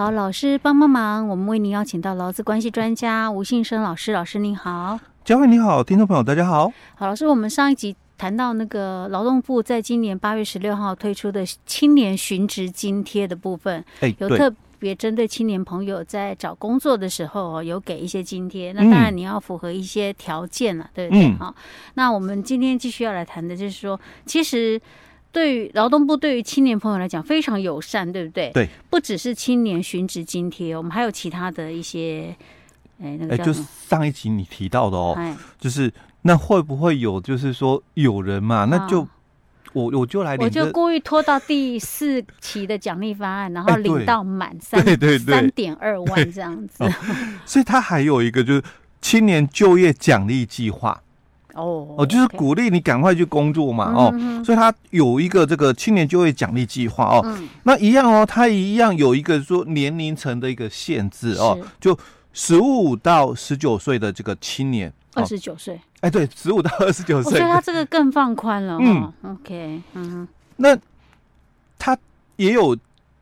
好，老师帮帮忙，我们为您邀请到劳资关系专家吴信生老师，老师您好，嘉惠你好，听众朋友大家好。好，老师，我们上一集谈到那个劳动部在今年八月十六号推出的青年寻职津贴的部分，哎，有特别针对青年朋友在找工作的时候有给一些津贴，那当然你要符合一些条件了，嗯、对不对？好、嗯，那我们今天继续要来谈的就是说，其实。对于劳动部对于青年朋友来讲非常友善，对不对？对，不只是青年寻职津贴，我们还有其他的一些，哎，那个？就是上一集你提到的哦，就是那会不会有，就是说有人嘛，那就我我就来领，我就故意拖到第四期的奖励方案，然后领到满三三点二万这样子。所以他还有一个就是青年就业奖励计划。哦哦，就是鼓励你赶快去工作嘛，哦，所以他有一个这个青年就业奖励计划哦，那一样哦，他一样有一个说年龄层的一个限制哦，就十五到十九岁的这个青年，二十九岁，哎，对，十五到二十九岁，所以他这个更放宽了，嗯，OK，嗯，那他也有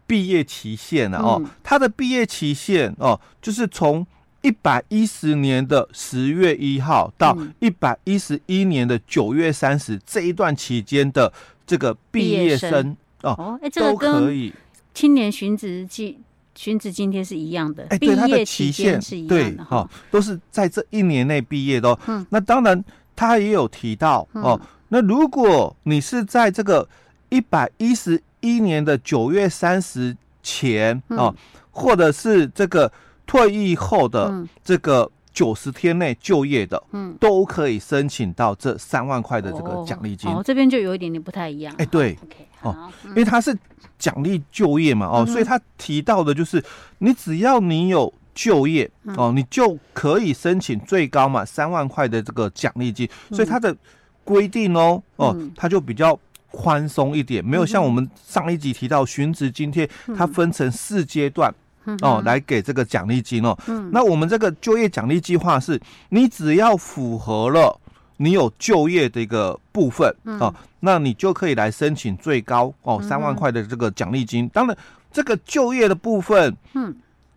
毕业期限了哦，他的毕业期限哦，就是从。一百一十年的十月一号到一百一十一年的九月三十这一段期间的这个毕业生哦，哎，都可以。青年寻职津寻职津贴是一样的，哎，对，它的期限是一样的哈，都是在这一年内毕业的。嗯，那当然，他也有提到哦，那如果你是在这个一百一十一年的九月三十前哦，或者是这个。退役后的这个九十天内就业的，嗯，都可以申请到这三万块的这个奖励金。哦，这边就有一点点不太一样。哎，对。哦，因为他是奖励就业嘛，哦，所以他提到的就是，你只要你有就业，哦，你就可以申请最高嘛三万块的这个奖励金。所以他的规定哦，哦，他就比较宽松一点，没有像我们上一集提到寻职津贴，它分成四阶段。哦，来给这个奖励金哦。嗯，那我们这个就业奖励计划是，你只要符合了你有就业的一个部分哦，那你就可以来申请最高哦三万块的这个奖励金。当然，这个就业的部分，嗯，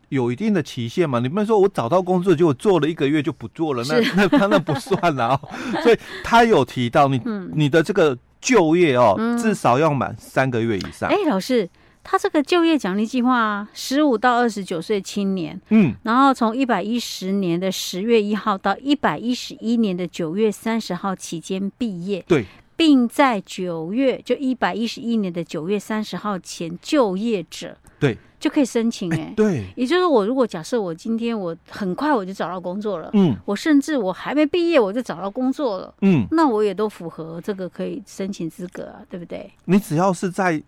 有一定的期限嘛。你不能说我找到工作就做了一个月就不做了，那 那他那不算了哦。所以他有提到你你的这个就业哦，至少要满三个月以上。哎，老师。他这个就业奖励计划，十五到二十九岁青年，嗯，然后从一百一十年的十月一号到一百一十一年的九月三十号期间毕业，对，并在九月就一百一十一年的九月三十号前就业者，对，就可以申请，哎，对，也就是我如果假设我今天我很快我就找到工作了，嗯，我甚至我还没毕业我就找到工作了，嗯，那我也都符合这个可以申请资格啊，对不对？你只要是在。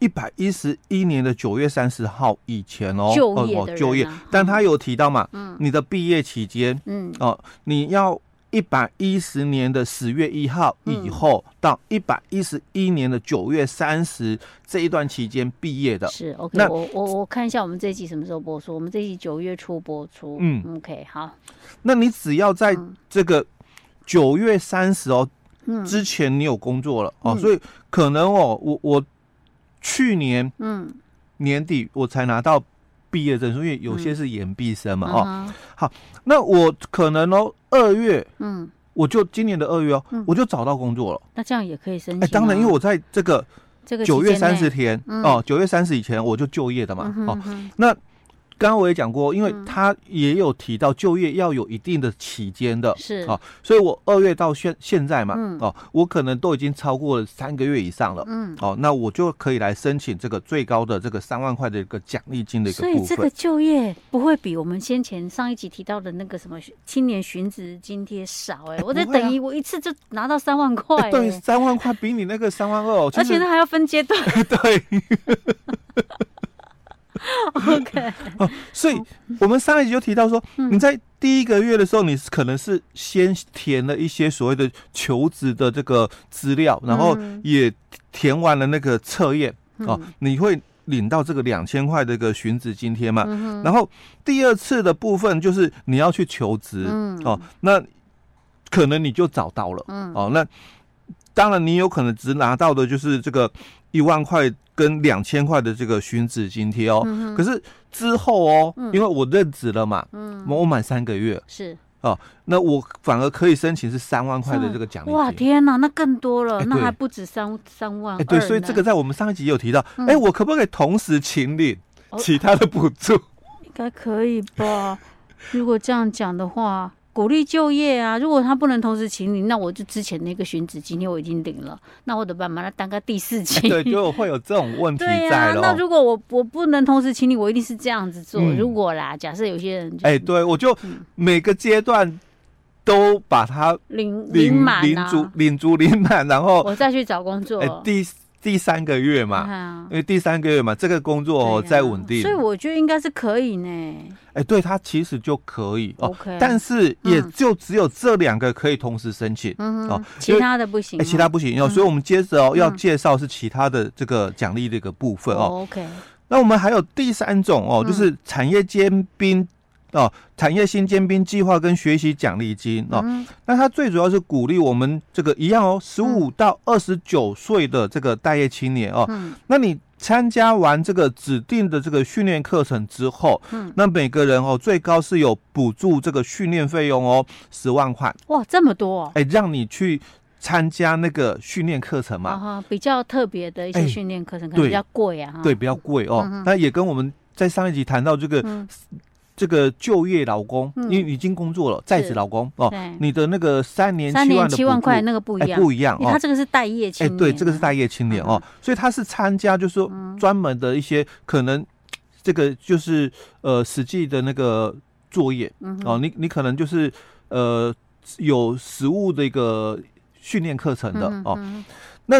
一百一十一年的九月三十号以前哦，就业的人、啊、就业，但他有提到嘛，嗯，你的毕业期间，嗯，哦，你要一百一十年的十月一号以后、嗯、到一百一十一年的九月三十这一段期间毕业的，是 OK 那。我我我看一下我们这一集什么时候播出？我们这一集九月初播出，嗯，OK，好。那你只要在这个九月三十哦、嗯、之前你有工作了、嗯、哦，所以可能哦，我我。去年嗯年底我才拿到毕业证书，因为有些是延毕生嘛哦。好，那我可能哦二月嗯我就今年的二月哦我就找到工作了。那这样也可以申请？哎，当然，因为我在这个这个九月三十天哦九月三十以前我就就业的嘛哦那。刚刚我也讲过，因为他也有提到就业要有一定的期间的，是。啊，所以我二月到现现在嘛，哦，我可能都已经超过了三个月以上了，嗯，哦，那我就可以来申请这个最高的这个三万块的一个奖励金的一个部分。所以这个就业不会比我们先前上一集提到的那个什么青年寻职津贴少哎，我在等于我一次就拿到三万块，对，三万块比你那个三万二，而且那还要分阶段，对。OK，哦，所以我们上一集就提到说，你在第一个月的时候，你可能是先填了一些所谓的求职的这个资料，然后也填完了那个测验哦，你会领到这个两千块的一个寻职津贴嘛。然后第二次的部分就是你要去求职哦，那可能你就找到了哦，那当然你有可能只拿到的就是这个一万块跟两千块的这个寻子津贴哦。嗯、可是之后哦，嗯、因为我任职了嘛，嗯，我满三个月是。哦，那我反而可以申请是三万块的这个奖励金。哇，天哪，那更多了，那还不止三三万。哎，对，所以这个在我们上一集有提到。哎、嗯，我可不可以同时请领其他的补助？应该可以吧？如果这样讲的话。鼓励就业啊！如果他不能同时请你，那我就之前那个寻子今天我已经领了，那我得办嘛？那当个第四期。对，就会有这种问题 在了。那如果我我不能同时请你，我一定是这样子做。嗯、如果啦，假设有些人、就是，哎，对我就每个阶段都把它领领满、啊、领足领足领满，然后我再去找工作。哎，第。第三个月嘛，啊、因为第三个月嘛，这个工作哦再稳定，所以我觉得应该是可以呢。哎、欸，对，他其实就可以哦但是也就只有这两个可以同时申请、嗯、哦，其他的不行、哦欸，其他不行哦。嗯、所以我们接着哦要介绍是其他的这个奖励这个部分哦。OK，那我们还有第三种哦，就是产业兼并。哦，产业新尖兵计划跟学习奖励金哦，嗯、那它最主要是鼓励我们这个一样哦，十五到二十九岁的这个待业青年哦，嗯、那你参加完这个指定的这个训练课程之后，嗯，那每个人哦最高是有补助这个训练费用哦，十万块。哇，这么多！哎，让你去参加那个训练课程嘛，啊比较特别的一些训练课程可能比较贵啊，对，比较贵哦。那也跟我们在上一集谈到这个。嗯这个就业劳工，因为已经工作了，在职劳工哦，你的那个三年三年七万块那个不一样，不一样哦。他这个是待业青年，哎，对，这个是待业青年哦，所以他是参加，就是说专门的一些可能，这个就是呃实际的那个作业哦，你你可能就是呃有实物的一个训练课程的哦。那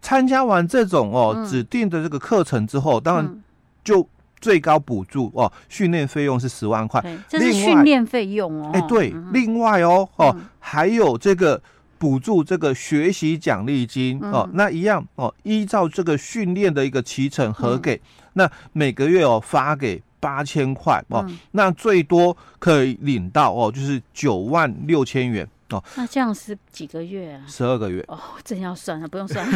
参加完这种哦指定的这个课程之后，当然就。最高补助哦，训练费用是十万块，这是训练费用哦。哎，对，另外哦哦，还有这个补助这个学习奖励金哦，那一样哦，依照这个训练的一个期程核给，那每个月哦发给八千块哦，那最多可以领到哦，就是九万六千元哦。那这样是几个月啊？十二个月哦，真要算了，不用算。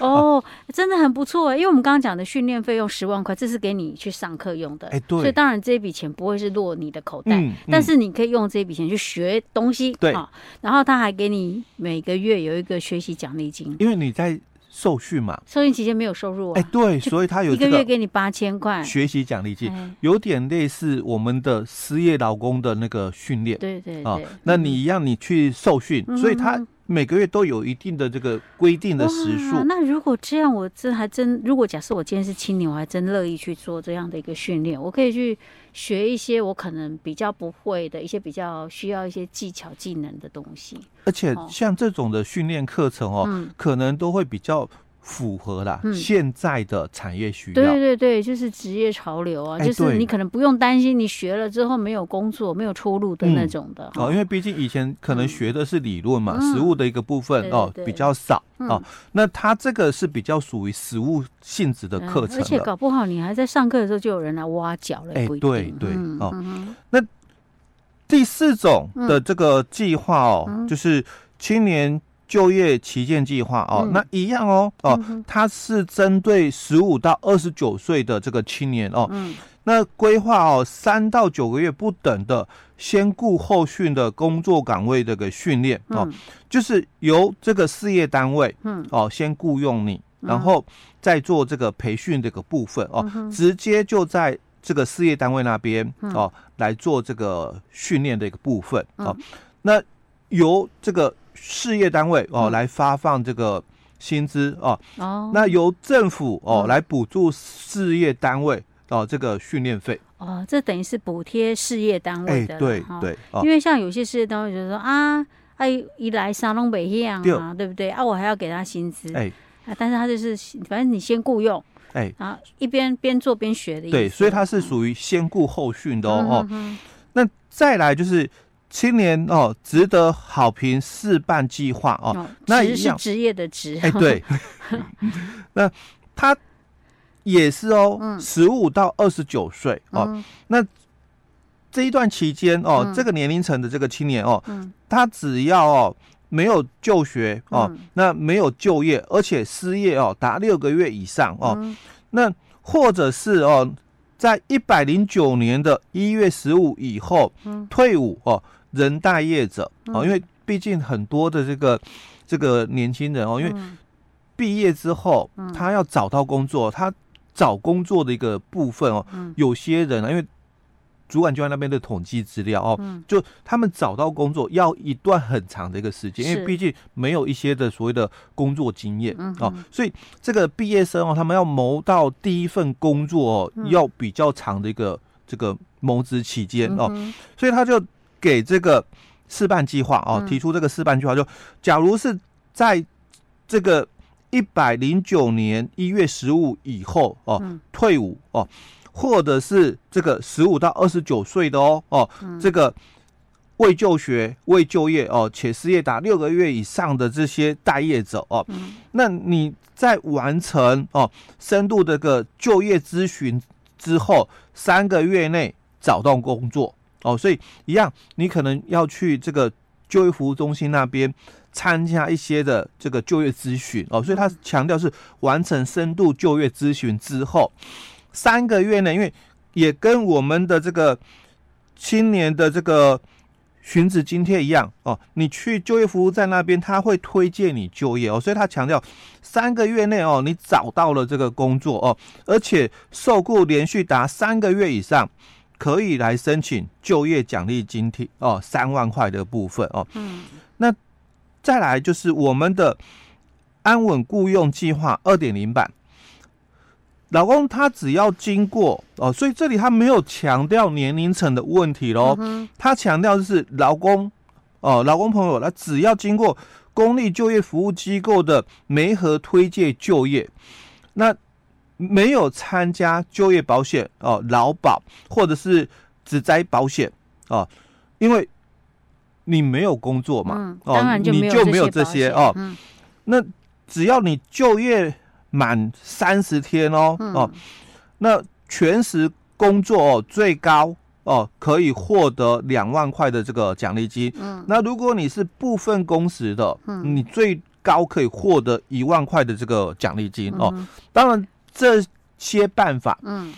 哦，真的很不错，因为我们刚刚讲的训练费用十万块，这是给你去上课用的，哎，对，所以当然这笔钱不会是落你的口袋，嗯嗯、但是你可以用这笔钱去学东西，对、哦，然后他还给你每个月有一个学习奖励金，因为你在受训嘛，受训期间没有收入，哎，对，所以他有一个月给你八千块。学习奖励金，有点类似我们的失业劳工的那个训练，对对对，哦、那你一样你去受训，嗯、所以他。每个月都有一定的这个规定的时数。那如果这样，我这还真，如果假设我今天是青年，我还真乐意去做这样的一个训练。我可以去学一些我可能比较不会的一些比较需要一些技巧技能的东西。而且像这种的训练课程哦，嗯、可能都会比较。符合啦，嗯、现在的产业需要。对对对，就是职业潮流啊，欸、就是你可能不用担心你学了之后没有工作、没有出路的那种的。嗯、哦，因为毕竟以前可能学的是理论嘛，嗯、实物的一个部分哦比较少、嗯、哦。那他这个是比较属于实物性质的课程、嗯，而且搞不好你还在上课的时候就有人来挖角了。哎，对对哦。嗯、那第四种的这个计划哦，嗯、就是青年。就业旗舰计划哦，嗯、那一样哦哦，嗯、它是针对十五到二十九岁的这个青年哦，嗯、那规划哦三到九个月不等的先雇后训的工作岗位这个训练哦，嗯、就是由这个事业单位嗯。哦先雇佣你，嗯、然后再做这个培训这个部分哦，嗯、直接就在这个事业单位那边哦来做这个训练的一个部分哦，嗯、那由这个。事业单位哦，来发放这个薪资哦。哦，那由政府哦来补助事业单位哦这个训练费。哦，这等于是补贴事业单位的。对对，因为像有些事业单位就是说啊，哎，一来沙龙北一样啊，对不对？啊，我还要给他薪资。哎，但是他就是反正你先雇佣，哎，啊，一边边做边学的。对，所以他是属于先雇后训的哦。那再来就是。青年哦，值得好评试办计划哦，哦那一样。是职业的职，哎，对，那他也是哦，十五、嗯、到二十九岁哦，嗯、那这一段期间哦，嗯、这个年龄层的这个青年哦，嗯、他只要哦没有就学哦，嗯、那没有就业，而且失业哦达六个月以上哦，嗯、那或者是哦，在一百零九年的一月十五以后、嗯、退伍哦，仍待业者哦，因为毕竟很多的这个这个年轻人哦，因为毕业之后他要找到工作，他找工作的一个部分哦，有些人啊因为。主管机关那边的统计资料哦，嗯、就他们找到工作要一段很长的一个时间，因为毕竟没有一些的所谓的工作经验、嗯、哦，所以这个毕业生哦，他们要谋到第一份工作哦，嗯、要比较长的一个这个谋职期间哦，嗯、所以他就给这个试办计划哦，提出这个试办计划，就假如是在这个一百零九年一月十五以后哦，嗯、退伍哦。或者是这个十五到二十九岁的哦哦，这个未就学、未就业哦，且失业达六个月以上的这些待业者哦，那你在完成哦深度这个就业咨询之后，三个月内找到工作哦，所以一样，你可能要去这个就业服务中心那边参加一些的这个就业咨询。哦，所以他强调是完成深度就业咨询之后。三个月呢，因为也跟我们的这个青年的这个寻子津贴一样哦，你去就业服务站那边，他会推荐你就业。哦，所以他强调三个月内哦，你找到了这个工作。哦，而且受雇连续达三个月以上，可以来申请就业奖励津贴哦，三万块的部分哦。嗯，那再来就是我们的安稳雇佣计划二点零版。老公他只要经过哦，所以这里他没有强调年龄层的问题喽，他强调的是劳工哦，劳工朋友他只要经过公立就业服务机构的媒合推介就业，那没有参加就业保险哦，劳保或者是职灾保险哦，因为你没有工作嘛，哦，你就没有这些哦，那只要你就业。满三十天哦、嗯、哦，那全时工作哦，最高哦可以获得两万块的这个奖励金。嗯，那如果你是部分工时的，嗯，你最高可以获得一万块的这个奖励金、嗯、哦。当然这些办法，嗯，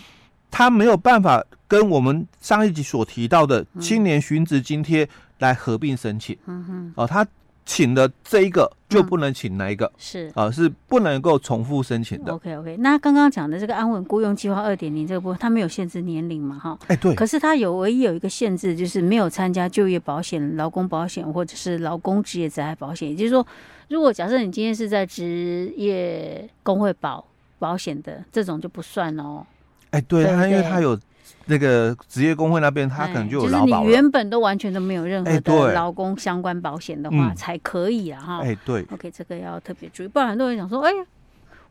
他没有办法跟我们上一集所提到的青年寻职津贴来合并申请。嗯哼，哦，他。请的这一个就不能请那一个，嗯、是啊，是不能够重复申请的。OK OK，那刚刚讲的这个安稳雇佣计划二点零这个部分，它没有限制年龄嘛？哈，哎对。可是它有唯一有一个限制，就是没有参加就业保险、劳工保险或者是劳工职业灾害保险。也就是说，如果假设你今天是在职业工会保保险的这种就不算哦。哎，对啊，因为他有。那个职业工会那边，他可能就有劳保、欸、就是你原本都完全都没有任何的劳工相关保险的话，才可以啊哈。哎、欸，对。OK，这个要特别注意，不然很多人想说，哎、欸，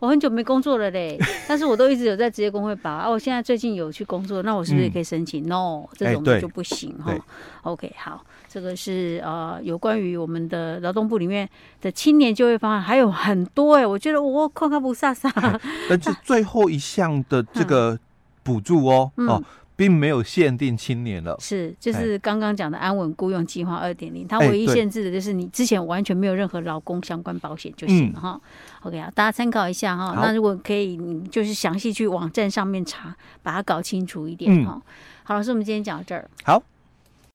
我很久没工作了嘞，但是我都一直有在职业工会保啊。我现在最近有去工作，那我是不是也可以申请、嗯、？No，这种就不行哈。欸、OK，好，这个是呃有关于我们的劳动部里面的青年就业方案还有很多哎、欸，我觉得我看看不飒飒。但是 最后一项的这个补助哦、嗯、哦。并没有限定青年了，是就是刚刚讲的安稳雇佣计划二点零，它唯一限制的就是你之前完全没有任何劳工相关保险就行了哈。嗯、OK 啊，大家参考一下哈。那如果可以，你就是详细去网站上面查，把它搞清楚一点哈。嗯、好，老师，我们今天讲到这儿。好。